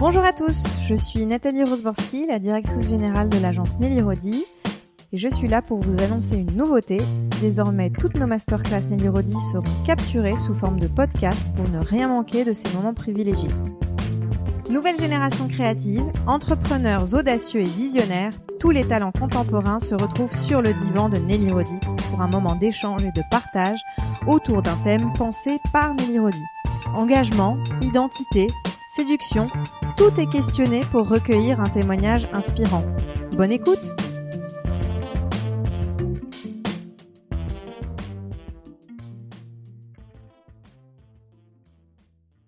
Bonjour à tous, je suis Nathalie Rosborski, la directrice générale de l'agence Nelly Rodi, et je suis là pour vous annoncer une nouveauté. Désormais, toutes nos masterclass Nelly Rodi seront capturées sous forme de podcast pour ne rien manquer de ces moments privilégiés. Nouvelle génération créative, entrepreneurs audacieux et visionnaires, tous les talents contemporains se retrouvent sur le divan de Nelly Rodi pour un moment d'échange et de partage autour d'un thème pensé par Nelly Rodi. Engagement, identité, séduction, tout est questionné pour recueillir un témoignage inspirant. Bonne écoute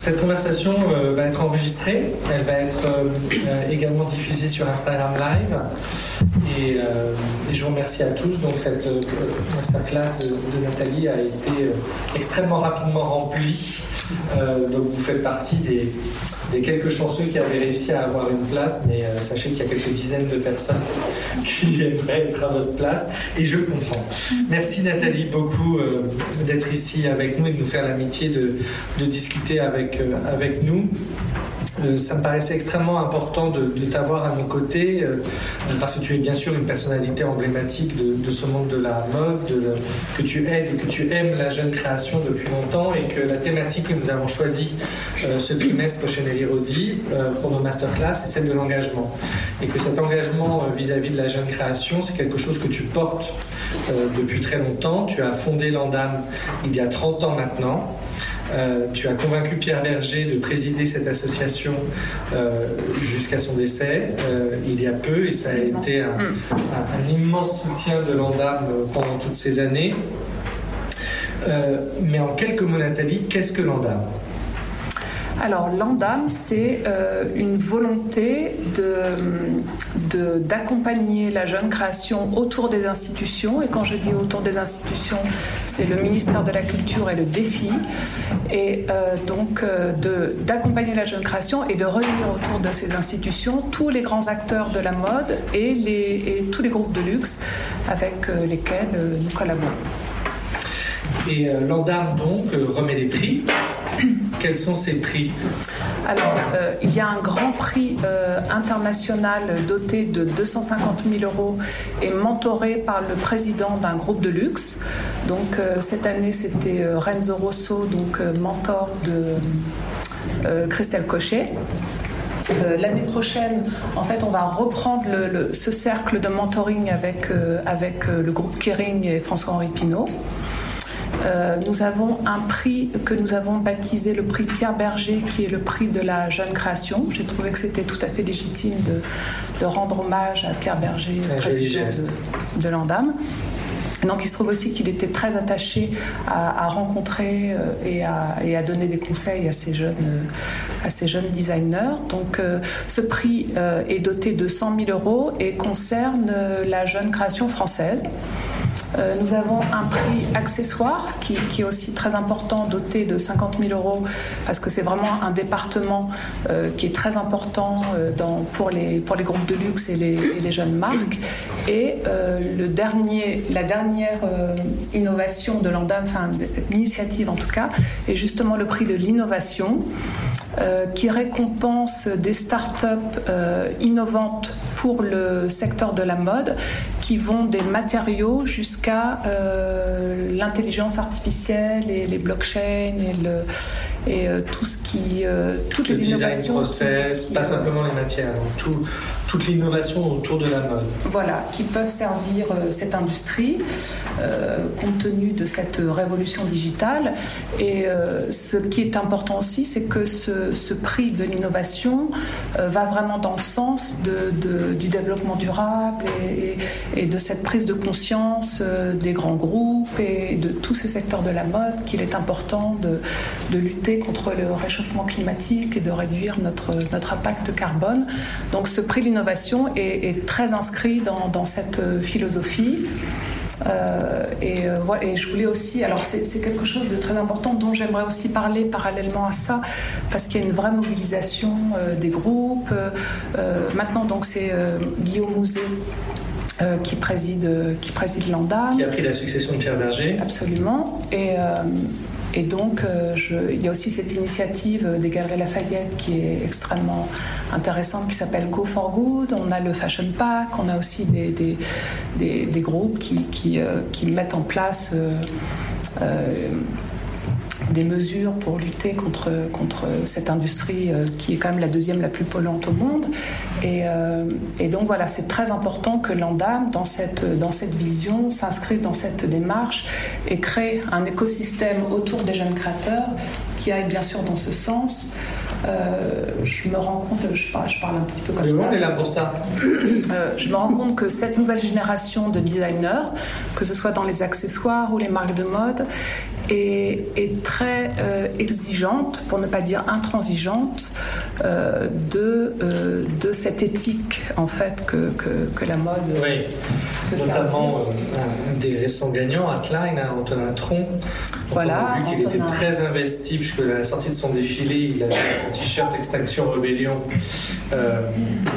Cette conversation euh, va être enregistrée, elle va être euh, euh, également diffusée sur Instagram Live. Et, je vous remercie à tous. Donc cette masterclass de, de Nathalie a été extrêmement rapidement remplie. Donc vous faites partie des, quelques chanceux qui avaient réussi à avoir une place, mais euh, sachez qu'il y a quelques dizaines de personnes qui aimeraient être à votre place, et je comprends. Merci Nathalie beaucoup euh, d'être ici avec nous et de nous faire l'amitié de, discuter euh, avec nous. Euh, ça me paraissait extrêmement important de, t'avoir à nos côtés, euh, parce que tu es bien sûr une personnalité emblématique de, ce monde de la mode, que tu aides que tu aimes la jeune création depuis longtemps, et que la thématique que nous avons choisie euh, ce trimestre chez Nelly Rodi pour nos masterclass, c'est celle de l'engagement. Et que cet engagement vis-à-vis de la jeune création, c'est quelque chose que tu portes depuis très longtemps. Tu as fondé l'Andam il y a 30 ans maintenant. Euh, tu as convaincu Pierre Berger de présider cette association euh, jusqu'à son décès euh, il y a peu et ça a été un, immense soutien de l'ANDAM pendant toutes ces années. mais en quelques mots, Nathalie, qu'est-ce que l'ANDAM alors l'ANDAM, c'est euh, une volonté d'accompagner la jeune création autour des institutions. Et quand je dis autour des institutions, c'est le ministère de la Culture et le défi. Et euh, donc euh, d'accompagner la jeune création et de réunir autour de ces institutions tous les grands acteurs de la mode et, tous les groupes de luxe avec lesquels nous collaborons. Et l'ANDAM, donc, remet des prix quels sont ces prix alors, euh, il y a un grand prix euh, international doté de 250 000 euros et mentoré par le président d'un groupe de luxe. Donc, euh, cette année, c'était Renzo Rosso, donc mentor de Christelle Cochet. L'année prochaine, en fait, on va reprendre ce cercle de mentoring avec, avec le groupe Kering et François-Henri Pinault. Euh, nous avons un prix que nous avons baptisé le prix Pierre Berger, qui est le prix de la jeune création. J'ai trouvé que c'était tout à fait légitime de, rendre hommage à Pierre Berger, président de, de l'Andam. Donc il se trouve aussi qu'il était très attaché à, rencontrer euh, et à, donner des conseils à ces jeunes, euh, à ces jeunes designers. Donc ce prix est doté de 100 000 euros et concerne la jeune création française. Euh, nous avons un prix accessoire qui, est aussi très important, doté de 50 000 euros, parce que c'est vraiment un département euh, qui est très important euh, pour, les, groupes de luxe et les, jeunes marques. Et le dernier, la dernière innovation de l'ANDAM, enfin l'initiative en tout cas, est justement le prix de l'innovation, qui récompense des startups innovantes pour le secteur de la mode, qui vont des matériaux jusqu'à euh, l'intelligence artificielle et les blockchains et, le, et euh, tout ce qui, euh, toutes les innovations. process, pas simplement les matières, tout, toute l'innovation autour de la mode. Voilà, qui peuvent servir cette industrie compte tenu de cette révolution digitale. Et ce qui est important aussi, c'est que ce, prix de l'innovation va vraiment dans le sens du développement durable et, et, de cette prise de conscience des grands groupes et de tous ces secteurs de la mode qu'il est important de, de lutter contre le réchauffement climatique et de réduire notre, notre impact carbone. Donc ce prix de l'innovation est, très inscrit dans, dans cette philosophie. Euh, et, euh, voilà, et je voulais aussi, alors c'est quelque chose de très important dont j'aimerais aussi parler parallèlement à ça, parce qu'il y a une vraie mobilisation euh, des groupes. maintenant, donc c'est Guillaume Mouzet. qui préside, qui préside l'ANDA. Qui a pris la succession de Pierre Berger. Absolument. Et, Et donc, il y a aussi cette initiative des Galeries Lafayette qui est extrêmement intéressante, qui s'appelle Go for Good. On a le Fashion Pack, on a aussi des, des, groupes qui, qui, qui, mettent en place des mesures pour lutter contre, contre cette industrie euh, qui est quand même la deuxième la plus polluante au monde. Et, euh, et donc voilà, c'est très important que l'ANDAM, dans cette, dans cette vision, s'inscrive dans cette démarche et crée un écosystème autour des jeunes créateurs qui aille bien sûr dans ce sens. Euh, je me rends compte, je parle, je parle, un petit peu comme Le ça. monde est là pour ça. je me rends compte que cette nouvelle génération de designers, que ce soit dans les accessoires ou les marques de mode, est, très euh, exigeante, pour ne pas dire intransigeante, euh, de, euh, de cette éthique en fait que, que, la mode. Oui, notamment un des récents gagnants à Klein, hein, Antonin Tron. Voilà. On a vu qu'il était très investi, puisque à la sortie de son défilé, il avait son t-shirt Extinction Rebellion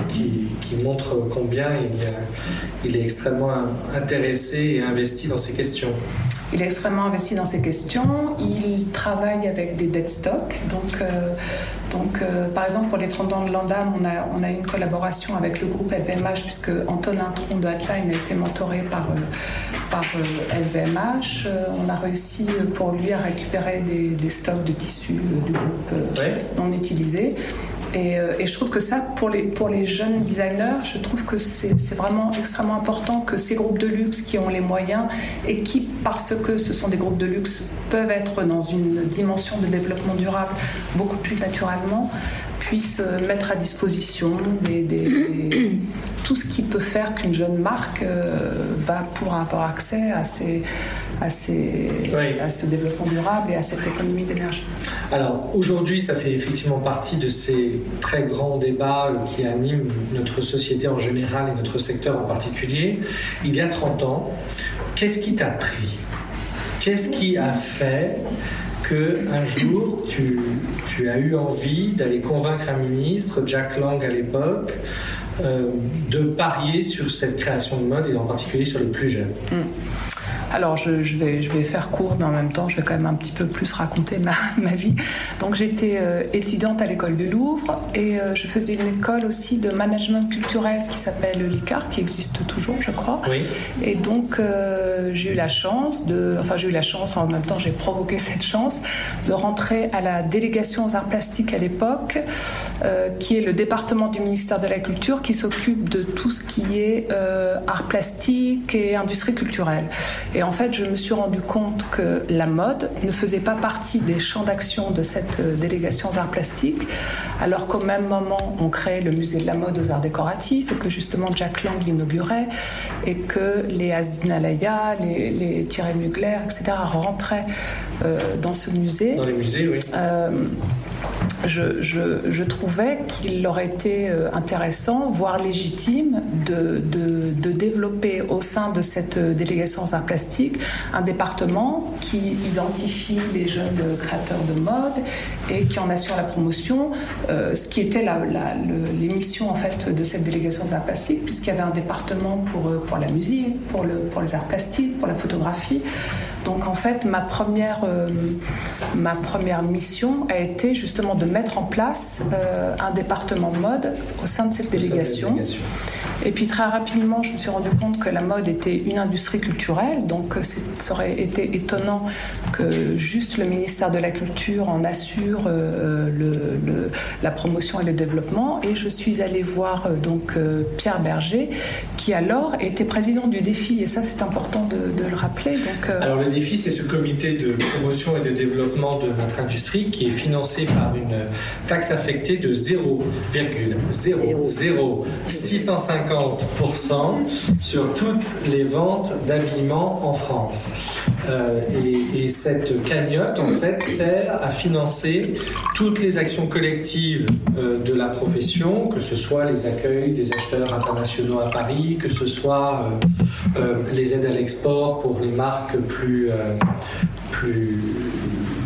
qui, qui, montre combien il, il est extrêmement intéressé et investi dans ces questions. Il est extrêmement investi dans ces questions. Il travaille avec des dead stocks. Donc, euh, donc euh, par exemple, pour les 30 ans de l'ANDAM, on a, on a une collaboration avec le groupe LVMH, puisque Antonin Tron de Hotline a été mentoré par, euh, par LVMH. on a réussi pour lui à récupérer des, des stocks de tissus du groupe non utilisés. Euh, et, je trouve que ça, pour les, pour les jeunes designers, je trouve que c'est vraiment extrêmement important que ces groupes de luxe qui ont les moyens et qui, parce que ce sont des groupes de luxe, peuvent être dans une dimension de développement durable beaucoup plus naturellement, puissent mettre à disposition tout ce qui peut faire qu'une jeune marque euh, va pouvoir avoir accès à ces à, ce développement durable et à cette économie d'énergie. Alors aujourd'hui, ça fait effectivement partie de ces très grands débats qui animent notre société en général et notre secteur en particulier. Il y a 30 ans, qu'est-ce qui t'a pris? Qu'est-ce qui a fait que un jour tu, as eu envie d'aller convaincre un ministre, Jack Lang à l'époque, euh, de parier sur cette création de mode et en particulier sur les plus jeunes mm. Alors, je, vais, je vais faire court, mais en même temps, je vais quand même un petit peu plus raconter ma, ma vie. Donc, j'étais euh, étudiante à l'école du Louvre et euh, je faisais une école aussi de management culturel qui s'appelle l'ICAR, qui existe toujours, je crois. Oui. Et donc, euh, j'ai eu la chance de. Enfin, j'ai eu la chance, en même temps, j'ai provoqué cette chance de rentrer à la délégation aux arts plastiques à l'époque, qui est le département du ministère de la Culture qui s'occupe de tout ce qui est arts plastiques et industrie culturelle. Et en fait, je me suis rendu compte que la mode ne faisait pas partie des champs d'action de cette euh, délégation aux arts plastiques, alors qu'au même moment, on créait le musée de la mode aux arts décoratifs et que justement Jack Lang l'inaugurait et que les Asdin Alaya, les, les Thierry Mugler, etc. rentraient euh, dans ce musée. Dans les musées, oui. Euh, je, trouvais qu'il aurait été euh, intéressant, voire légitime, de, développer au sein de cette délégation aux arts plastiques un département qui identifie les jeunes créateurs de mode et qui en assure la promotion, euh, ce qui était les missions en fait de cette délégation arts plastiques, puisqu'il y avait un département pour, euh, pour la musique, pour, le, pour les arts plastiques, pour la photographie. Donc en fait, ma première, euh, ma première mission a été justement de mettre en place euh, un département mode au sein de cette délégation. Et puis très rapidement, je me suis rendu compte que la mode était une industrie culturelle, donc euh, ça aurait été étonnant que juste le ministère de la Culture en assure le, la promotion et le développement. Et je suis allée voir donc Pierre Berger, qui alors était président du défi, et ça c'est important de, le rappeler. Alors le défi, c'est ce comité de promotion et de développement de notre industrie qui est financé par une taxe affectée de 0,00650% sur toutes les ventes d'habillement en France. Euh, et, cette cagnotte, en fait, sert à financer toutes les actions collectives euh, de la profession, que ce soit les accueils des acheteurs internationaux à Paris, que ce soit euh, les aides à l'export pour les marques plus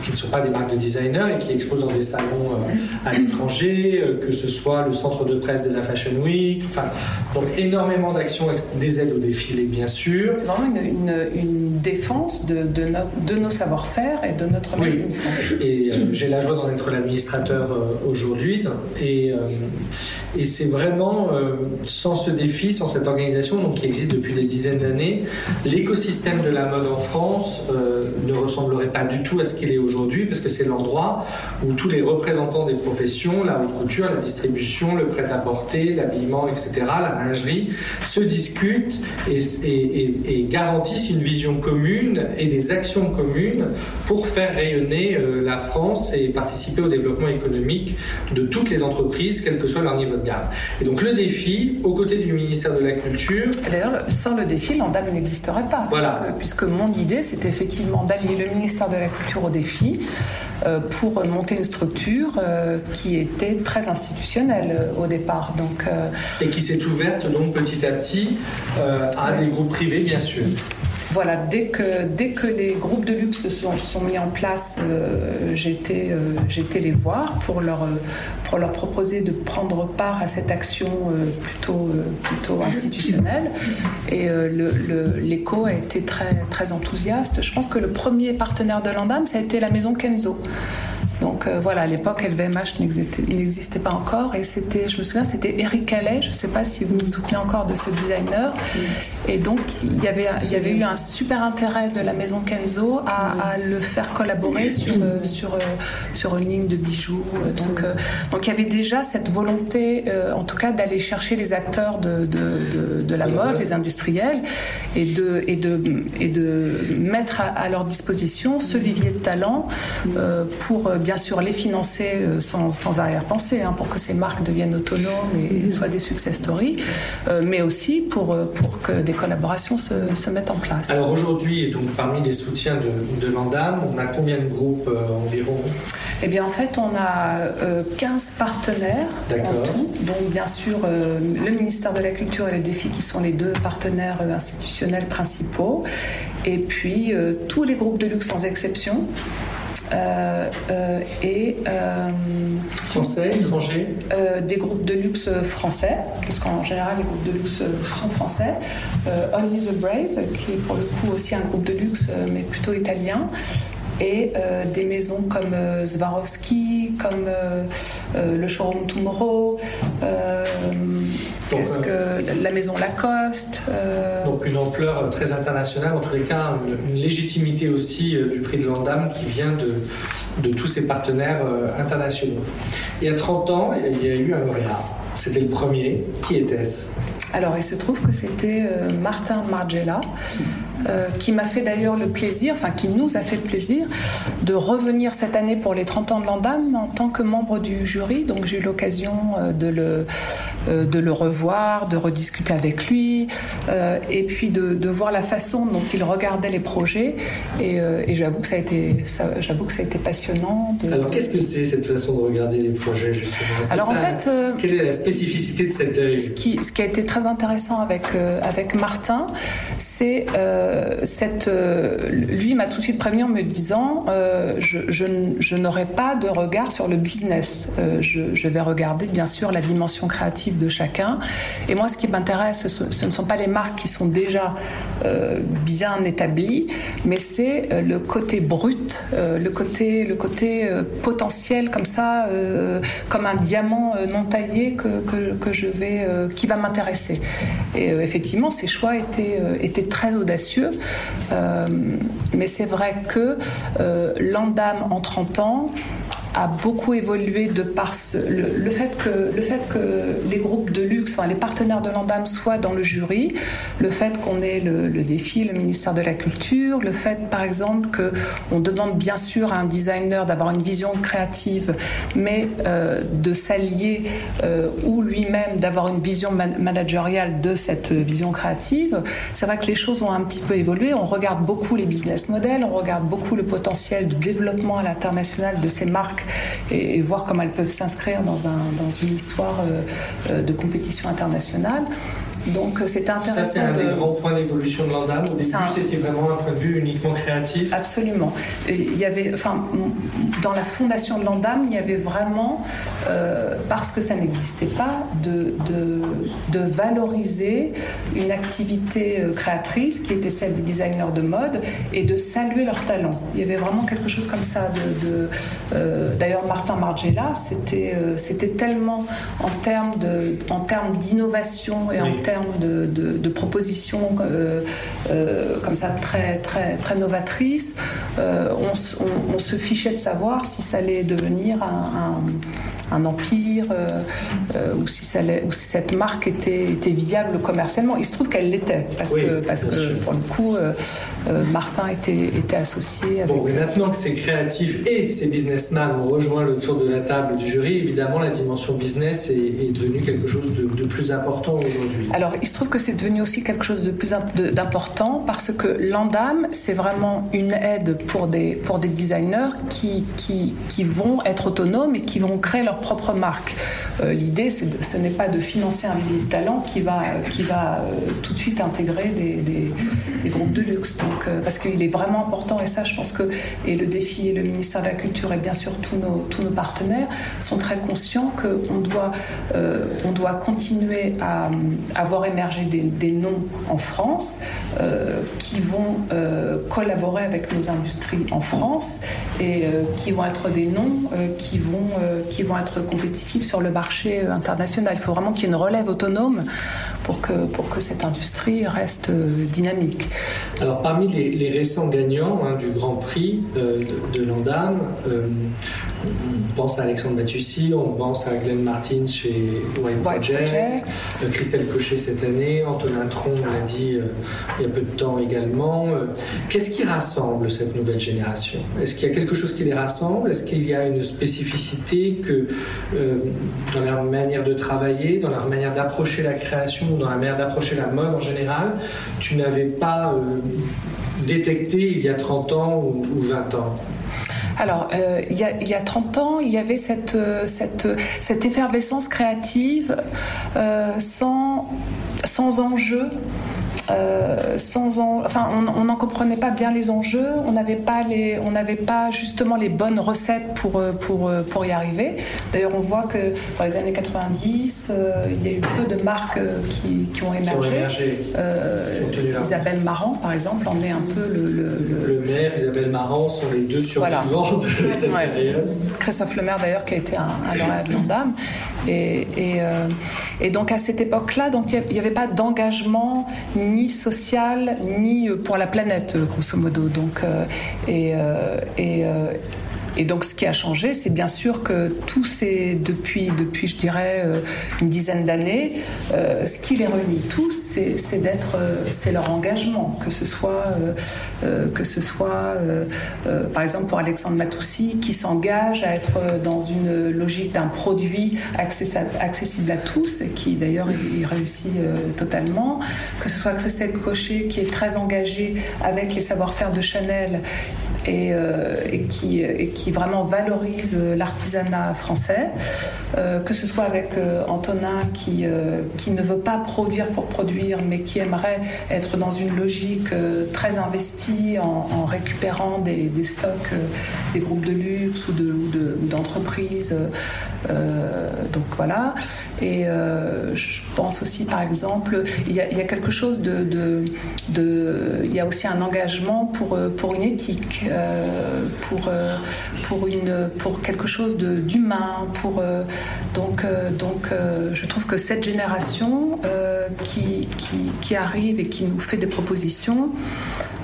qui ne sont pas des marques de designers et qui exposent dans des salons à l'étranger, que ce soit le centre de presse de la Fashion Week. Enfin, donc énormément d'actions, des aides au défilé bien sûr. C'est vraiment une, une, défense de, de, de nos savoir-faire et de notre oui. Et j'ai la joie d'en être l'administrateur aujourd'hui. Et et c'est vraiment, euh, sans ce défi, sans cette organisation donc, qui existe depuis des dizaines d'années, l'écosystème de la mode en France euh, ne ressemblerait pas du tout à ce qu'il est aujourd'hui, parce que c'est l'endroit où tous les représentants des professions, la haute couture, la distribution, le prêt-à-porter, l'habillement, etc., la lingerie, se discutent et, garantissent une vision commune et des actions communes pour faire rayonner euh, la France et participer au développement économique de toutes les entreprises, quel que soit leur niveau et donc le défi, aux côtés du ministère de la Culture. D'ailleurs, sans le défi, l'ANDAM n'existerait pas. Voilà. Puisque, mon idée, c'était effectivement d'allier le ministère de la Culture au défi euh, pour monter une structure euh, qui était très institutionnelle euh, au départ. Donc, Et qui s'est ouverte donc petit à petit à des groupes privés, bien sûr voilà, dès que, dès que les groupes de luxe se sont, mis en place, euh, j'étais euh, les voir pour leur, euh, pour leur proposer de prendre part à cette action plutôt, plutôt institutionnelle. Et l'écho a été très, très enthousiaste. Je pense que le premier partenaire de l'Andam, ça a été la maison Kenzo. Donc euh, voilà, à l'époque, LVMH n'existait pas encore. Et c'était, je me souviens, c'était Eric Calais. Je ne sais pas si vous vous souvenez encore de ce designer. Et donc, il y avait, eu un super intérêt de la maison Kenzo à, le faire collaborer sur, euh, euh, sur une ligne de bijoux. Donc, il y avait déjà cette volonté, en tout cas, d'aller chercher les acteurs de, la mode, les industriels, et de, et de, et de mettre à, leur disposition ce vivier de talent pour bien sûr les financer euh, sans, sans arrière-pensée, hein, pour que ces marques deviennent autonomes et mm-hmm. soient des success stories, euh, mais aussi pour, euh, pour que des collaborations se, se mettent en place. Alors aujourd'hui, donc parmi les soutiens de, de l'ANDAM, on a combien de groupes environ? Eh bien, en fait, on a 15 partenaires en tout. Donc, bien sûr, le ministère de la Culture et le Défi, qui sont les deux partenaires institutionnels principaux. Et puis, tous les groupes de luxe sans exception. Euh, euh, et euh, français, étrangers Des groupes de luxe français, parce qu'en général les groupes de luxe sont français. Only the Brave, qui est pour le coup aussi un groupe de luxe, mais plutôt italien et des maisons comme Swarovski, comme le showroom Tomorrow, qu'est-ce que la maison Lacoste. Donc une ampleur très internationale, en tous les cas une, légitimité aussi du prix de l'Andam qui vient de, de tous ces partenaires internationaux. Il y a 30 ans, il y a eu un lauréat. C'était le premier. Qui était-ce? Alors, il se trouve que c'était Martin Margella, euh, qui m'a fait d'ailleurs le plaisir, enfin qui nous a fait le plaisir, de revenir cette année pour les 30 ans de l'Andam en tant que membre du jury. Donc j'ai eu l'occasion euh, de, le, euh, de le revoir, de rediscuter avec lui, et puis de, voir la façon dont il regardait les projets. Et, j'avoue que ça a été, j'avoue que ça a été passionnant. Alors qu'est-ce que c'est cette façon de regarder les projets justement? Alors en fait, quelle est la spécificité de cette œil? ce qui, ce qui a été très intéressant avec avec Martin, c'est euh, cette, euh, lui m'a tout de suite prévenu en me disant euh, je, n'aurai pas de regard sur le business. Je, vais regarder bien sûr la dimension créative de chacun. Et moi, ce qui m'intéresse, ce, ne sont pas les marques qui sont déjà bien établies, mais c'est le côté brut, le côté, potentiel comme ça, comme un diamant non taillé que, je vais, qui va m'intéresser. Et effectivement, ces choix étaient très audacieux euh, mais c'est vrai que euh, l'Andam en 30 ans a beaucoup évolué de par le, fait que, le fait que les groupes de luxe, enfin, les partenaires de l'Andam soient dans le jury, le fait qu'on ait le, défi, le ministère de la Culture, le fait par exemple qu'on demande bien sûr à un designer d'avoir une vision créative, mais euh, de s'allier euh, ou lui-même d'avoir une vision managériale de cette vision créative, c'est vrai que les choses ont un petit peu évolué. On regarde beaucoup les business models, on regarde beaucoup le potentiel de développement à l'international de ces marques et, voir comment elles peuvent s'inscrire dans, un, dans, une histoire euh, euh, de compétition internationale. Donc c'était intéressant. Ça, c'est un des grands points d'évolution de l'Andam. Au début, c'était vraiment un point de vue uniquement créatif. Absolument. il y avait, enfin, dans la fondation de l'Andam, il y avait vraiment, parce que ça n'existait pas, de, de, de, valoriser une activité créatrice qui était celle des designers de mode et de saluer leur talent. Il y avait vraiment quelque chose comme ça. De, euh, D'ailleurs, Martin Margiela, c'était euh, c'était tellement en termes de en termes d'innovation et en termes de, de, propositions euh, comme ça très très très novatrices, on, on, se fichait de savoir si ça allait devenir un un empire euh, euh, ou, si ça ou si cette marque était, était viable commercialement. Il se trouve qu'elle l'était parce, que, parce que pour le coup, euh, Martin était, était associé avec. Bon, mais maintenant que ces créatifs et ces businessmen ont rejoint le tour de la table du jury, évidemment, la dimension business est, devenue quelque chose de, de plus important aujourd'hui. Alors, il se trouve que c'est devenu aussi quelque chose de plus d'important parce que l'Andam, c'est vraiment une aide pour des, pour des designers qui, qui, qui vont être autonomes et qui vont créer leur propre marque. Euh, l'idée, ce n'est pas de financer un talent qui va, qui va euh, tout de suite intégrer des, des, groupes de luxe. Donc, euh, parce qu'il est vraiment important, et ça, je pense que et le défi et le ministère de la Culture et bien sûr tous nos, partenaires sont très conscients qu'on doit, on doit continuer à, avoir émergé des, noms en France qui vont collaborer avec nos industries en France et qui vont être des noms qui, vont, qui vont être compétitif sur le marché international. Il faut vraiment qu'il y ait une relève autonome pour que, pour que cette industrie reste euh, dynamique. Alors parmi les, récents gagnants hein, du Grand Prix euh, de, de l'Andam, euh, on pense à Alexandre Matussi, on pense à Glenn Martin chez White Project, euh, Christelle Cochet cette année, Antonin Tron l'a dit euh, il y a peu de temps également. Euh, qu'est-ce qui rassemble cette nouvelle génération? Est-ce qu'il y a quelque chose qui les rassemble? Est-ce qu'il y a une spécificité que dans leur manière de travailler, dans leur manière d'approcher la création, dans la manière d'approcher la mode en général, tu n'avais pas détecté il y a 30 ans ou 20 ans? Alors, euh, il, y a, il, y a, 30 ans, il y avait cette, euh, effervescence créative euh, sans enjeu euh, sans enfin, on n'en comprenait pas bien les enjeux, on n'avait pas, les, on n'avait pas justement les bonnes recettes pour, euh, pour, euh, pour y arriver. D'ailleurs, on voit que dans les années 90, il y a eu peu de marques qui, qui ont émergé. Isabelle Marant, par exemple, en est un peu le. Le, le... maire, Isabelle Marant sont les deux sur voilà. de cette période. Christophe Lemaire, d'ailleurs, qui a été un, un lauréat de l'Andam. Et, et, donc, à cette époque-là, il n'y avait pas d'engagement ni social, ni pour la planète, grosso modo. Donc, euh, et, euh, euh, et donc, ce qui a changé, c'est bien sûr que tout c'est depuis, depuis, je dirais, euh, une dizaine d'années, euh, ce qui les réunit tous, c'est d'être, euh, c'est leur engagement, que ce soit, que ce soit, par exemple, pour Alexandre Matoussi, qui s'engage à être dans une logique d'un produit accessible à tous, et qui d'ailleurs il réussit totalement, que ce soit Christelle Cochet, qui est très engagée avec les savoir-faire de Chanel et, et qui, vraiment valorise euh, l'artisanat français, euh, que ce soit avec euh, Antonin qui, qui ne veut pas produire pour produire, mais qui aimerait être dans une logique très investie en, récupérant des, stocks des groupes de luxe ou d'entreprises. De, donc voilà. Et je pense aussi, par exemple, il y a, quelque chose de, Il y a aussi un engagement pour, pour une éthique, pour, pour, une, pour quelque chose d'humain. Pour, euh, donc euh, donc euh, je trouve que cette génération qui, qui, arrive et qui nous fait des propositions,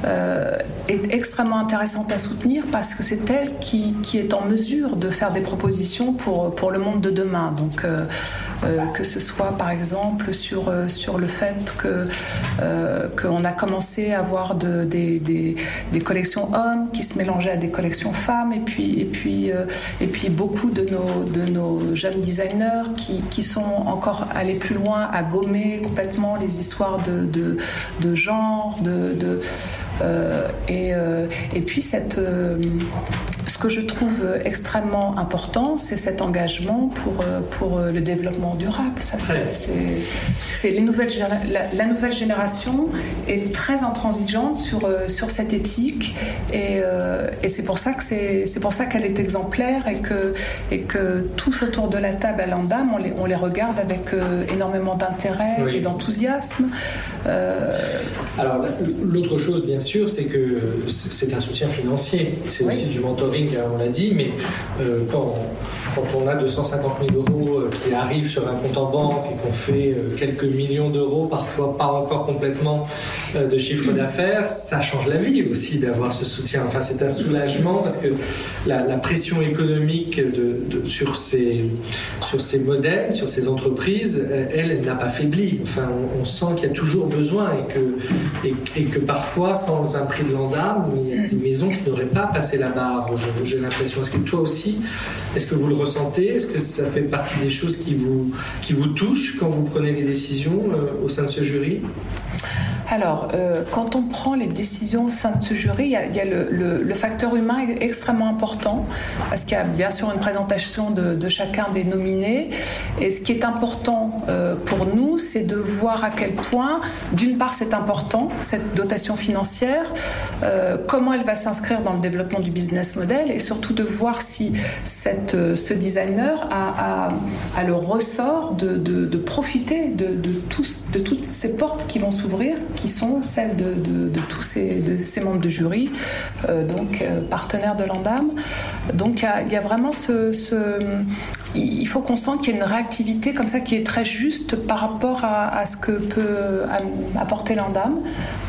euh, est extrêmement intéressante à soutenir parce que c'est elle qui, est en mesure de faire des propositions pour, le monde de demain. Euh, que ce soit par exemple sur, sur le fait que qu'on a commencé à avoir de, des, des, collections hommes qui se mélangeaient à des collections femmes, et puis, et puis, et puis beaucoup de nos, de nos jeunes designers qui, qui sont encore allés plus loin à gommer complètement les histoires de, de, genre, de, de euh, et, euh, et, puis cette, euh, ce que je trouve extrêmement important, c'est cet engagement pour, pour le développement durable. Ça, c'est, les nouvelles, la, nouvelle génération est très intransigeante sur, sur cette éthique et, et c'est pour ça que c'est, c'est pour ça qu'elle est exemplaire et que, et que tous autour de la table à l'ANDAM, on les, on les regarde avec énormément d'intérêt et d'enthousiasme. Alors, l'autre chose, bien sûr, c'est que c'est un soutien financier. C'est aussi du mentoring, on l'a dit, mais euh, quand, quand, on a 250 000 euros euh, qui arrivent sur un compte en banque et qu'on fait euh, quelques millions d'euros, parfois pas encore complètement de chiffre d'affaires, ça change la vie aussi d'avoir ce soutien. Enfin, c'est un soulagement parce que la, pression économique sur, ces, sur ces modèles, sur ces entreprises, elle, elle n'a pas faibli. Enfin, on, sent qu'il y a toujours besoin et que, et, que parfois, sans un prix de l'andam, il y a des maisons qui n'auraient pas passé la barre. J'ai l'impression. Est-ce que toi aussi, est-ce que vous le Est-ce que ça fait partie des choses qui vous, qui vous touchent quand vous prenez des décisions euh, au sein de ce jury? Alors, euh, quand on prend les décisions au sein de ce jury, il y a, le, facteur humain extrêmement important, parce qu'il y a bien sûr une présentation de, chacun des nominés. Et ce qui est important euh, pour nous, c'est de voir à quel point, d'une part, c'est important, cette dotation financière, euh, comment elle va s'inscrire dans le développement du business model, et surtout de voir si ce designer a, le ressort de, profiter de toutes ces portes qui vont s'ouvrir qui sont celles de, tous ces, membres de jury, euh, donc euh, partenaires de l'ANDAM. Donc il y, a vraiment ce, il faut qu'on sente qu'il y a une réactivité comme ça qui est très juste par rapport à, ce que peut apporter l'ANDAM.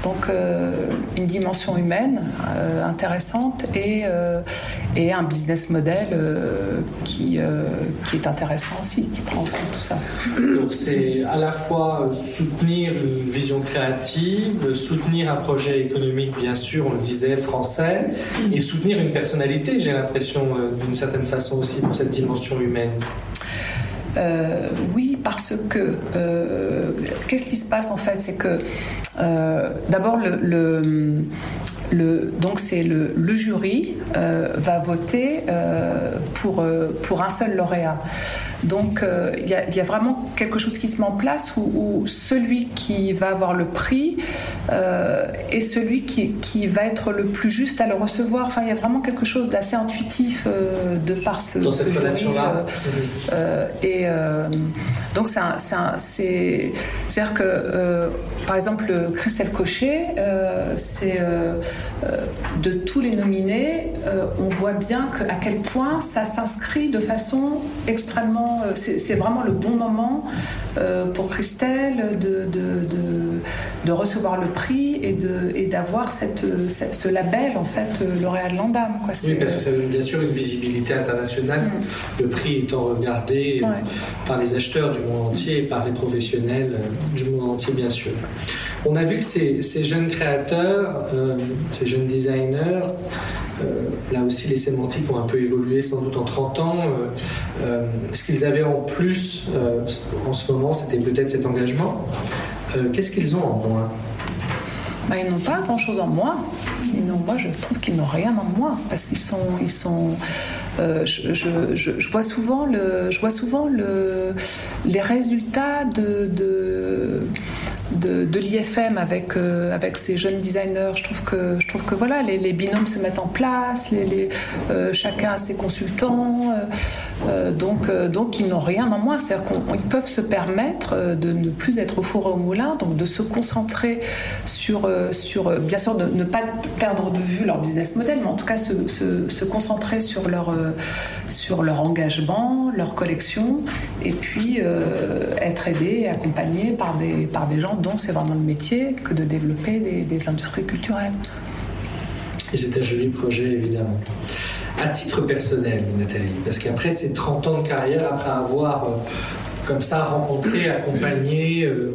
Donc euh, une dimension humaine intéressante et, et un business model qui, qui est intéressant aussi, qui prend en compte tout ça. Donc c'est à la fois soutenir une vision créative, soutenir un projet économique, bien sûr, on le disait, français, et soutenir une personnalité, j'ai l'impression, euh, d'une certaine façon aussi, pour cette dimension humaine. Euh, oui, parce que euh, qu'est-ce qui se passe en fait? C'est que d'abord le, le, donc c'est le, le, jury va voter pour, pour un seul lauréat. Donc euh, il y, a vraiment quelque chose qui se met en place où, celui qui va avoir le prix euh, est celui qui, va être le plus juste à le recevoir. Enfin, il y a vraiment quelque chose d'assez intuitif euh, de par ce, Dans cette relation-là. et donc c'est c'est-à-dire que par exemple Christelle Cochet, c'est de tous les nominés, on voit bien à quel point ça s'inscrit de façon extrêmement euh, c'est vraiment le bon moment euh, pour Christelle de, de, recevoir le prix et d'avoir cette, ce label, en fait, euh, L'Oréal Landam. Oui, parce que ça donne bien sûr une visibilité internationale, mm. le prix étant regardé par les acheteurs du monde entier et par les professionnels du monde entier, bien sûr. On a vu que ces, ces jeunes créateurs, ces jeunes designers, là aussi, les sémantiques ont un peu évolué sans doute en 30 ans. Euh, euh, ce qu'ils avaient en plus en ce moment, c'était peut-être cet engagement. Qu'est-ce qu'ils ont en moins? Bah, Ils n'ont pas grand-chose en moins. moi, je trouve qu'ils n'ont rien en moins parce qu'ils sont, ils sont. je, vois souvent les résultats de de, l'IFM avec, euh, avec ces jeunes designers. Je trouve que, je trouve que voilà, les, binômes se mettent en place, euh, chacun a ses consultants, euh, donc, donc ils n'ont rien en moins. C'est-à-dire qu'ils peuvent se permettre de ne plus être au four et au moulin, donc de se concentrer sur, sur bien sûr, de ne pas perdre de vue leur business model, mais en tout cas se, se, concentrer sur leur, sur leur engagement, leur collection, et puis être aidé et accompagné par des, par des gens dont c'est vraiment le métier que de développer des, industries culturelles. Et c'est un joli projet, évidemment. À titre personnel, Nathalie, parce qu'après ces 30 ans de carrière, après avoir euh, comme ça rencontré, accompagné, euh,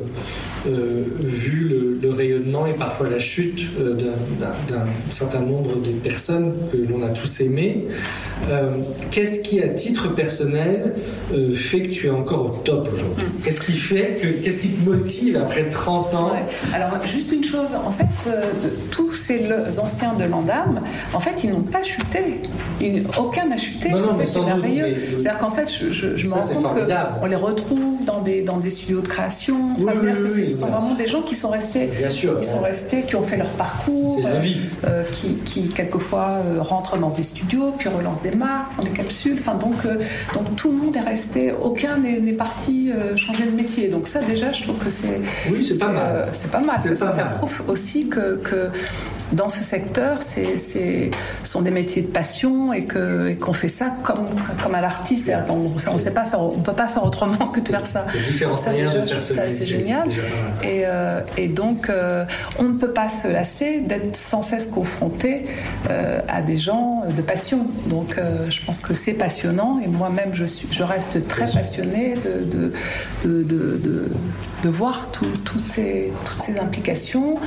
vu le, rayonnement et parfois la chute d'un certain nombre de personnes que l'on a tous aimées. Qu'est-ce qui, à titre personnel, fait que tu es encore au top aujourd'hui? Mm. Qu'est-ce qui fait que, qu'est-ce qui te motive après 30 ans? Alors, juste une chose, en fait, tous ces anciens de l'Andam, en fait, ils n'ont pas chuté. aucun n'a chuté, c'est merveilleux. C'est-à-dire qu'en fait, je, je, me rends compte qu'on les retrouve dans des, dans des studios de création. Que ce sont vraiment des gens qui sont restés, qui sont restés, qui ont fait leur parcours, la vie. Euh, qui, qui, quelquefois euh, rentrent dans des studios, puis relancent des marques, font des capsules. Enfin, donc, euh, donc tout le monde est resté, aucun n'est parti changer de métier. Donc ça, déjà, je trouve que c'est oui, c'est pas mal. c'est pas mal parce que ça prouve aussi que, que dans ce secteur, c'est sont des métiers de passion et qu'on fait ça comme, comme à l'artiste. On ne sait pas faire, on peut pas faire autrement que de faire ça. ça, c'est génial. Et, euh, et, donc, euh, on ne peut pas se lasser d'être sans cesse confronté euh, à des gens de passion. Donc, je pense que c'est passionnant et moi-même, je, suis, je reste très passionnée de, de, de, de, voir toutes ces, toutes ces implications.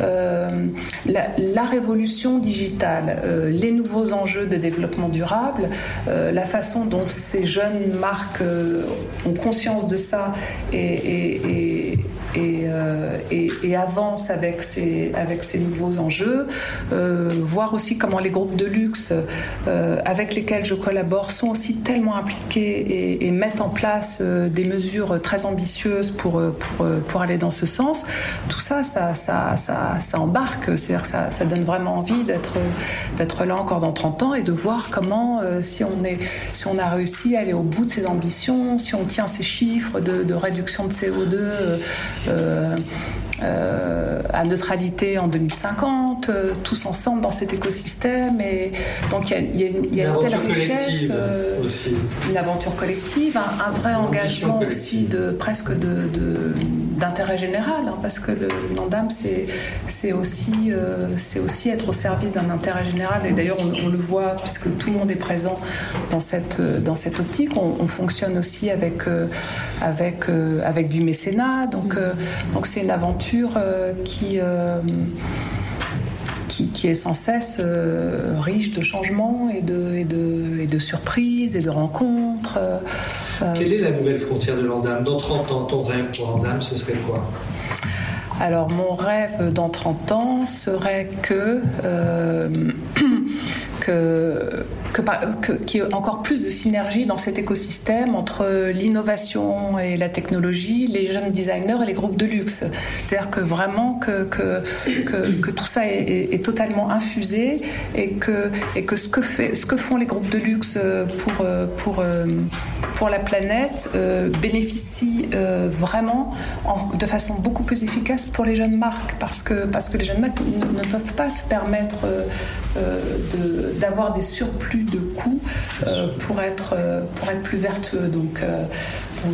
La, la révolution digitale, euh, les nouveaux enjeux de développement durable, euh, la façon dont ces jeunes marques euh, ont conscience de ça et, et, avancent avec ces, avec ces nouveaux enjeux, voir aussi comment les groupes de luxe avec lesquels je collabore sont aussi tellement impliqués et, mettent en place des mesures très ambitieuses pour, aller dans ce sens. Tout ça, ça, embarque, c'est-à-dire ça, donne vraiment envie d'être, là encore dans 30 ans et de voir comment, euh, si, on a réussi à aller au bout de ses ambitions, si on tient ces chiffres de, réduction de CO2 euh, euh, euh, à neutralité en 2050, euh, tous ensemble dans cet écosystème. Et donc il y a, une, telle richesse, euh, une aventure collective, un, vrai engagement aussi de presque de, d'intérêt général, hein, parce que le Nandam c'est c'est aussi c'est aussi être au service d'un intérêt général. Et d'ailleurs on, le voit puisque tout le monde est présent dans cette dans cette optique. On, fonctionne aussi avec avec avec du mécénat. Donc donc c'est une aventure euh, euh, qui, qui, est sans cesse euh, riche de changements et de, et, de, et de, surprises et de rencontres. Quelle est la nouvelle frontière de l'Andam Dans 30 ans, ton rêve pour l'Andam, ce serait quoi? Alors mon rêve dans 30 ans serait que, que qu'il y ait encore plus de synergie dans cet écosystème entre l'innovation et la technologie, les jeunes designers et les groupes de luxe. C'est-à-dire que vraiment que, que, tout ça est, totalement infusé et que, et que, ce, que fait, ce que font les groupes de luxe pour, pour, pour la planète euh, bénéficie euh, vraiment de façon beaucoup plus efficace pour les jeunes marques parce que, parce que les jeunes marques ne, peuvent pas se permettre euh, d'avoir des surplus de coûts euh, pour, être, euh, pour être plus vertueux. Donc,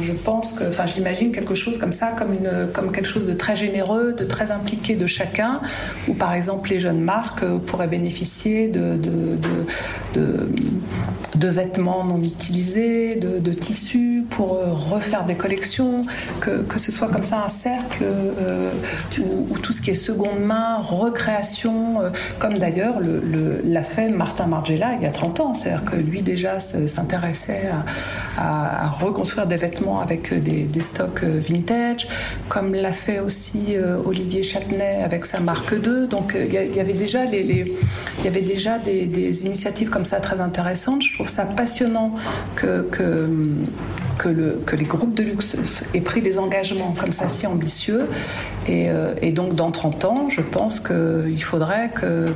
je pense que, enfin, j'imagine quelque chose comme ça, comme, une, comme quelque chose de très généreux, de très impliqué de chacun, où par exemple les jeunes marques pourraient bénéficier de, vêtements non utilisés, de, tissus pour refaire des collections, que, que, ce soit comme ça un cercle où, tout ce qui est seconde main, recréation, comme d'ailleurs l'a fait Martin Margiela il y a 30 c'est-à-dire que lui déjà s'intéressait à, reconstruire des vêtements avec des, stocks euh, vintage, comme l'a fait aussi euh, Olivier Châtenay avec sa marque 2. Donc euh, il y, avait déjà, des, initiatives comme ça très intéressantes. Je trouve ça passionnant que, que, que, le, que les groupes de luxe aient pris des engagements comme ça si ambitieux. Et, donc dans 30 ans, je pense qu'il faudrait que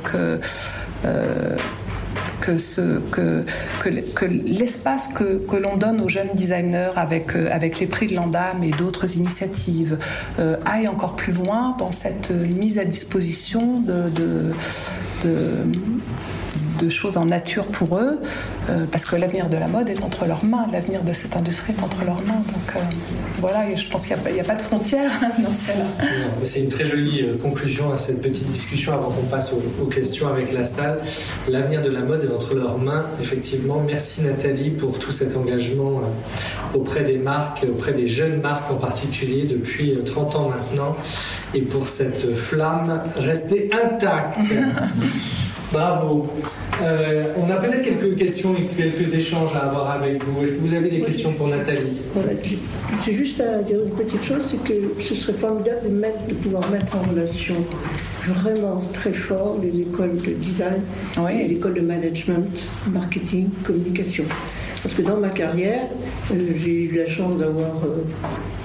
que, ce, que, que, l'espace que, que l'on donne aux jeunes designers avec, euh, avec les prix de l'Andam et d'autres initiatives euh, aille encore plus loin dans cette mise à disposition de, de de choses en nature pour eux, euh, parce que l'avenir de la mode est entre leurs mains, l'avenir de cette industrie est entre leurs mains. Donc euh, voilà, et je pense qu'il n'y a, pas de frontières dans ce cas-là. C'est une très jolie euh, conclusion à cette petite discussion avant qu'on passe aux, questions avec la salle. L'avenir de la mode est entre leurs mains, effectivement. Merci Nathalie pour tout cet engagement auprès des marques, auprès des jeunes marques en particulier depuis 30 ans maintenant. Et pour cette flamme, restée intacte. Bravo. Euh, on a peut-être quelques questions et quelques échanges à avoir avec vous. Est-ce que vous avez des questions pour Nathalie J'ai juste à dire une petite chose, c'est que ce serait formidable de, mettre, de pouvoir mettre en relation vraiment très fort les écoles de design et l'école de management, marketing, communication. Parce que dans ma carrière, euh, j'ai eu la chance d'avoir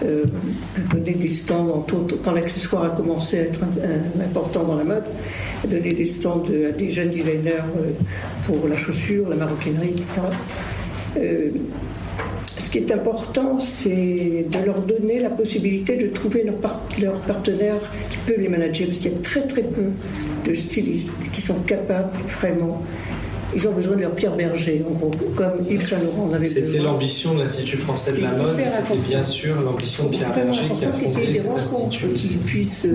euh, donné des stands, entre autres, quand l'accessoire a commencé à être important dans la mode donner des stands à des jeunes designers euh, pour la chaussure, la maroquinerie, etc. Euh, ce qui est important, c'est de leur donner la possibilité de trouver leur, leur partenaire qui peut les manager, parce qu'il y a très très peu de stylistes qui sont capables vraiment ils ont besoin de leur Pierre Berger, en gros, comme Yves Saint Laurent en avait C'était l'ambition de l'Institut français de la mode, c'était bien sûr l'ambition de Pierre Berger qui a fondé cet institut. Qui puissent euh,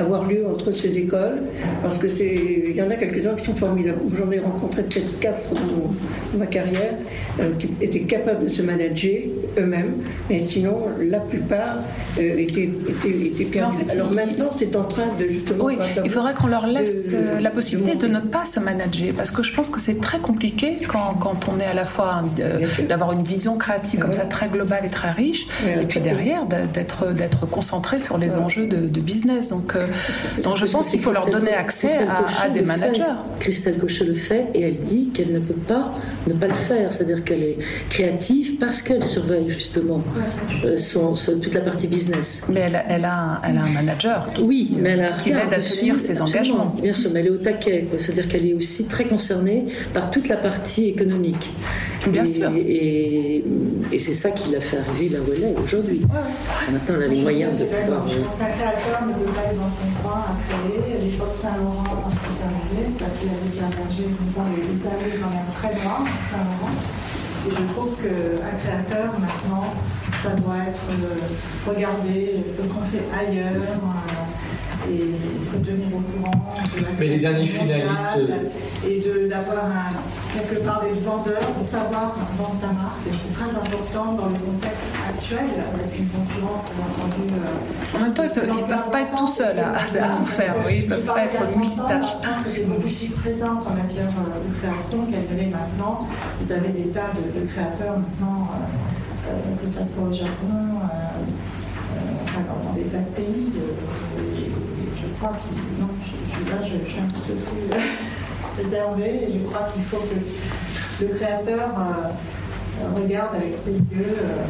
avoir lieu entre ces écoles, parce que c'est, il y en a quelques-uns qui sont formidables. J'en ai rencontré peut-être quatre dans ma carrière euh, qui étaient capables de se manager eux-mêmes, mais sinon la plupart euh, étaient, étaient, perdus. Alors maintenant, c'est en train de justement. Oui, il faudrait qu'on leur laisse la possibilité de ne pas se manager, parce que je pense que c'est très compliqué quand, quand, on est à la fois euh, d'avoir une vision créative comme ça très globale et très riche, et puis derrière d'être d'être concentré sur les enjeux de, business. Donc, euh, donc je pense qu'il faut leur donner accès à, des managers. Christelle Cochet le fait et elle dit qu'elle ne peut pas ne pas le faire, c'est-à-dire qu'elle est créative parce qu'elle surveille justement euh, son, toute la partie business. Mais elle, elle, a, un, elle a un manager qui, oui, mais elle a qui l'aide à tenir ses engagements. Bien sûr, mais elle est au taquet, c'est-à-dire qu'elle est aussi très concernée par toute la partie économique. Bien et, sûr. Et, c'est ça qui l'a fait arriver là où elle est aujourd'hui. Maintenant, elle a les moyens de pouvoir. Je pense qu'un créateur ne peut pas être dans son coin à créer. À l'époque Saint-Laurent, quand c'est arrivé, ça qui avait bien berger, les années dans la très noir, Saint-Laurent. Et je trouve qu'un créateur, maintenant, ça doit être euh, regarder ce qu'on fait ailleurs. Euh, et se tenir au courant de la Mais les derniers finalistes. Et d'avoir quelque part des vendeurs, de savoir vendre sa marque. C'est très important dans le contexte avec une concurrence, bien entendu. Euh, en même temps, ils ne peuvent, pas être tout seuls à, tout faire. Oui, ils ne peuvent pas être multitâches. Je que c'est beaucoup plus présente en matière euh, de création qu'elle l'est maintenant. Vous avez des tas de, créateurs maintenant, euh, que ce soit au Japon, dans des tas de pays crois non, je, là, je, suis un petit peu plus euh, réservée et je crois qu'il faut que le créateur euh, regarde avec ses yeux euh,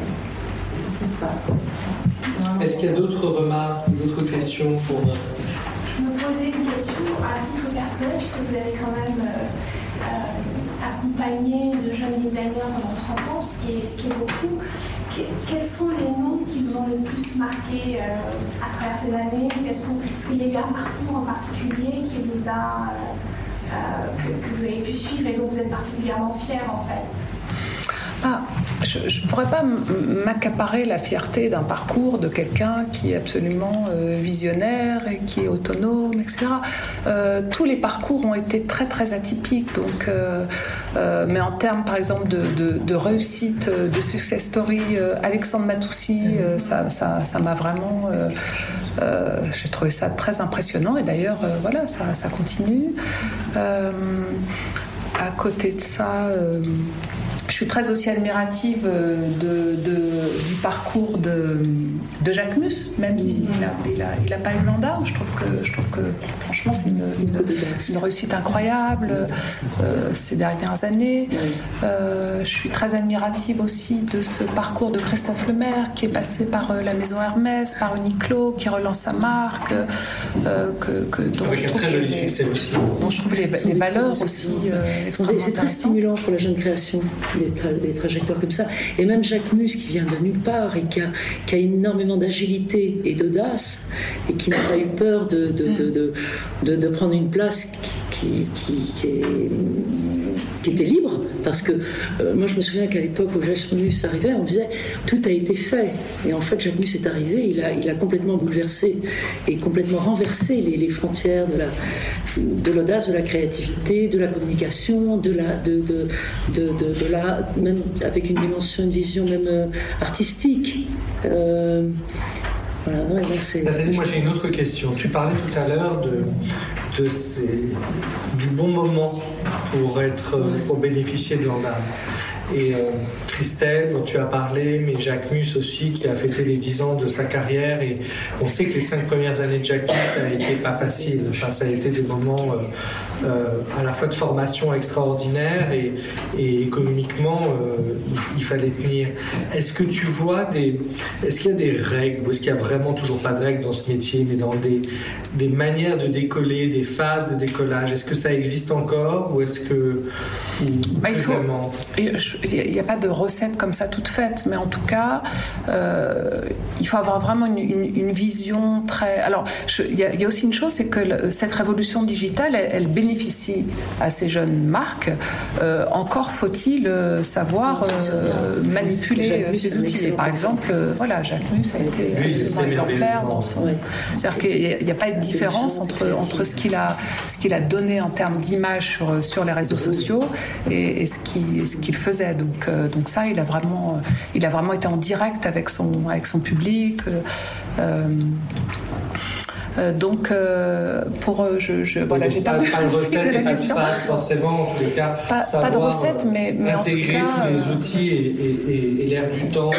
passe. Est-ce qu'il y a d'autres remarques, d'autres questions pour. Je me posais une question à titre personnel, puisque vous avez quand même accompagné de jeunes designers pendant 30 ans, ce qui est, ce qui est beaucoup quels sont les noms qui vous ont le plus marqué euh, à travers ces années? Est-ce qu'il y a eu un parcours en particulier qui vous a, euh, euh, que, vous avez pu suivre et dont vous êtes particulièrement fier en fait? Ah, je ne pourrais pas m'accaparer la fierté d'un parcours de quelqu'un qui est absolument euh, visionnaire et qui est autonome, etc. Euh, tous les parcours ont été très très atypiques. Donc, euh, mais en termes, par exemple, de, réussite, de success story, Alexandre Matoussi, ça m'a vraiment, j'ai trouvé ça très impressionnant. Et d'ailleurs, voilà, ça, ça continue. à côté de ça je suis très aussi admirative euh, de, du parcours de, de Jacques Mus, même s'il n'a il a, il a pas eu l'anda. Je trouve que, je trouve que franchement, c'est une, une, réussite incroyable euh, ces dernières années. Euh, je suis très admirative aussi de ce parcours de Christophe Lemaire qui est passé par la maison Hermès, par Uniqlo, qui relance sa marque. que, que, dont Avec je un très joli succès aussi. Dont je trouve les, les valeurs aussi extrêmement C'est très stimulant pour la jeune création des, trajectoires comme ça. Et même Jacques Mus, qui vient de nulle part et qui a, qui a énormément d'agilité et d'audace, et qui n'a pas eu peur de prendre une place qui, était libre, parce que euh, moi je me souviens qu'à l'époque où Jacques Mus arrivait, on disait tout a été fait. Et en fait, Jacques Mus est arrivé, il a, il a complètement bouleversé et complètement renversé les, frontières de, la, de l'audace, de la créativité, de la communication, de la, de, de, de, la, même avec une dimension, une vision même euh, artistique. Euh, voilà, moi j'ai une autre question. Tu parlais tout à l'heure de, de du bon moment pour, être, pour bénéficier de l'andam. Et euh, Christelle, dont tu as parlé, mais Jacques Mus aussi, qui a fêté les 10 ans de sa carrière. Et on sait que les cinq premières années de Jacques Mus, ça a été pas facile. Enfin, ça a été des moments euh, euh, à la fois de formation extraordinaire et, économiquement, il, fallait tenir. Est-ce que tu vois des. Est-ce qu'il y a des règles ou est-ce qu'il n'y a vraiment toujours pas de règles dans ce métier, mais dans des, des manières de décoller, des phases de décollage? Est-ce que ça existe encore ou est-ce que. Bah, il faut, il n'y a pas de recette comme ça toute faite, mais en tout cas, euh, il faut avoir vraiment une, vision très. Alors, il y, a aussi une chose, c'est que cette révolution digitale, elle, bénéficie à ces jeunes marques. Euh, encore faut-il euh, savoir manipuler ces outils. Et par exemple, voilà, Jacques Mus a été absolument exemplaire dans son. C'est-à-dire qu'il n'y a, pas de différence entre, entre ce qu'il a, ce qu'il a donné en termes d'image sur, sur les réseaux sociaux et, ce qu'il faisait. Donc, euh, donc ça, il a vraiment, il a vraiment été en direct avec son, avec son public. Euh, euh, donc, euh, pour euh, je, je voilà, j'ai pas, pas, de recette et pas de passe forcément, en tous les cas. Pas, pas de recette, mais, mais intégrer en tout cas, tous les outils et, et, l'air du temps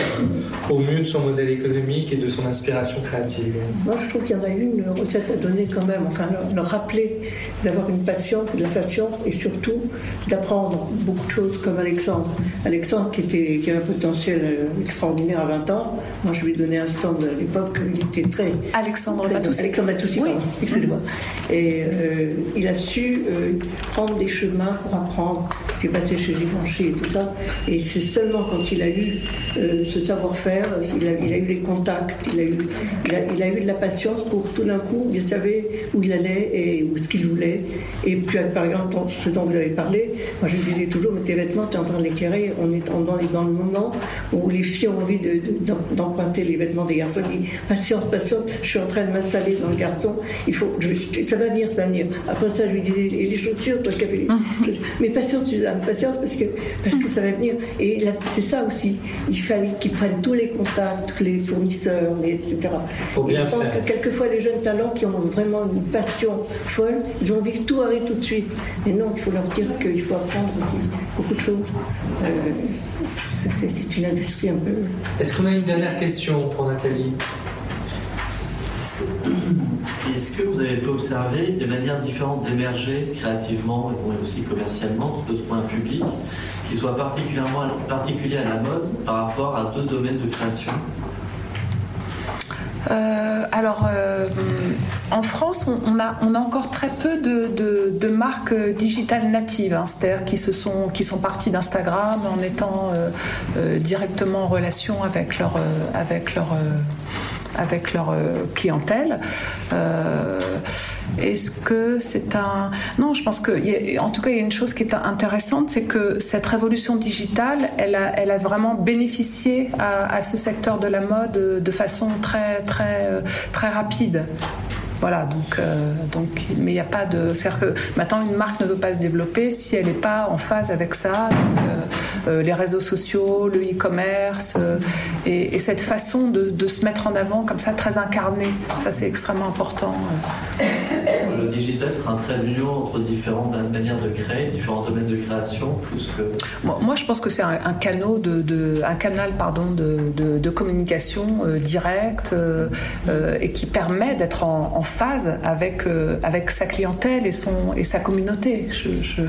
au mieux de son modèle économique et de son inspiration créative. Moi, je trouve qu'il y en a une recette à donner quand même. Enfin, le, rappeler d'avoir une patience, de la patience et surtout d'apprendre beaucoup de choses comme Alexandre. Alexandre qui, était, qui avait un potentiel extraordinaire à 20 ans. Moi, je lui ai donné un stand à l'époque. Il était très. Alexandre très, Alexandre oui. excusez-moi. Et euh, il a su euh, prendre des chemins pour apprendre. Il est passé chez Givenchy et tout ça. Et c'est seulement quand il a eu euh, ce savoir-faire, il a, il a, eu des contacts, il a eu, il a, eu de la patience pour tout d'un coup, il savait où il allait et où ce qu'il voulait. Et puis, par exemple, ce dont vous avez parlé, moi je disais toujours, mais tes vêtements, tu es en train de l'éclairer. On est dans, dans, le moment où les filles ont envie d'emprunter de, les vêtements des garçons. Ils disent, patience, patience, je suis en train de m'installer dans garçon, il faut, ça va venir, ça va venir. Après ça, je lui disais, et les chaussures, toi qui as fait les chaussures. Mais patience, Suzanne, patience, parce que, parce que ça va venir. Et c'est ça aussi. Il fallait qu'ils prennent tous les contacts, tous les fournisseurs, etc. Faut je pense que quelquefois, les jeunes talents qui ont vraiment une passion folle, ils ont envie que tout arrive tout de suite. Mais non, il faut leur dire qu'il faut apprendre aussi beaucoup de choses. Euh, c'est une industrie un peu. Est-ce qu'on a une dernière question pour Nathalie? Est-ce que vous avez pu observer des manières différentes d'émerger créativement et aussi commercialement, de trouver un public qui soit particulièrement particulier à la mode par rapport à deux domaines de création? Euh, alors, euh, en France, on, a, encore très peu de, marques digitales natives, hein, c'est-à-dire qui, se sont, qui sont parties d'Instagram en étant euh, directement en relation avec leur, avec leur avec leur euh, clientèle. Euh, est-ce que c'est un... Non, je pense que, en tout cas, il y a une chose qui est intéressante, c'est que cette révolution digitale, elle a, vraiment bénéficié à, ce secteur de la mode de façon très, très, euh, très rapide. Voilà, donc, donc mais il n'y a pas de. C'est-à-dire que maintenant, une marque ne veut pas se développer si elle n'est pas en phase avec ça. Euh, les réseaux sociaux, le e-commerce, euh, et, cette façon de, se mettre en avant comme ça, très incarné. Ça, c'est extrêmement important. Le digital sera un trait d'union entre différentes manières de créer, différents domaines de création, plus que... Moi, je pense que c'est un, canal de, un canal pardon, de, communication euh, directe et qui permet d'être en, phase avec, avec sa clientèle et, son, et sa communauté. je,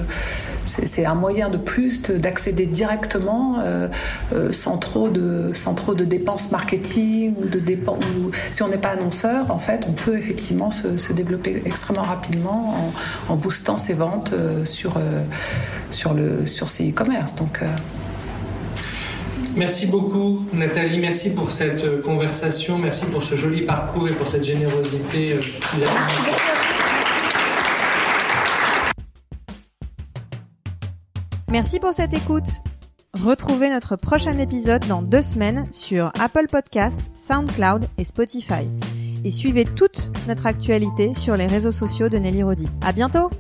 c'est un moyen de plus d'accéder directement euh, euh, sans, trop de, sans trop de dépenses marketing ou de dépenses. si on n'est pas annonceur, en fait, on peut effectivement se, développer extrêmement rapidement en, boostant ses ventes euh, sur, sur, le, sur ses e-commerce. Donc, Merci beaucoup Nathalie, merci pour cette conversation, merci pour ce joli parcours et pour cette générosité. Merci Merci pour cette écoute. Retrouvez notre prochain épisode dans deux semaines sur Apple Podcast, SoundCloud et Spotify. Et suivez toute notre actualité sur les réseaux sociaux de Nelly Rodi. À bientôt!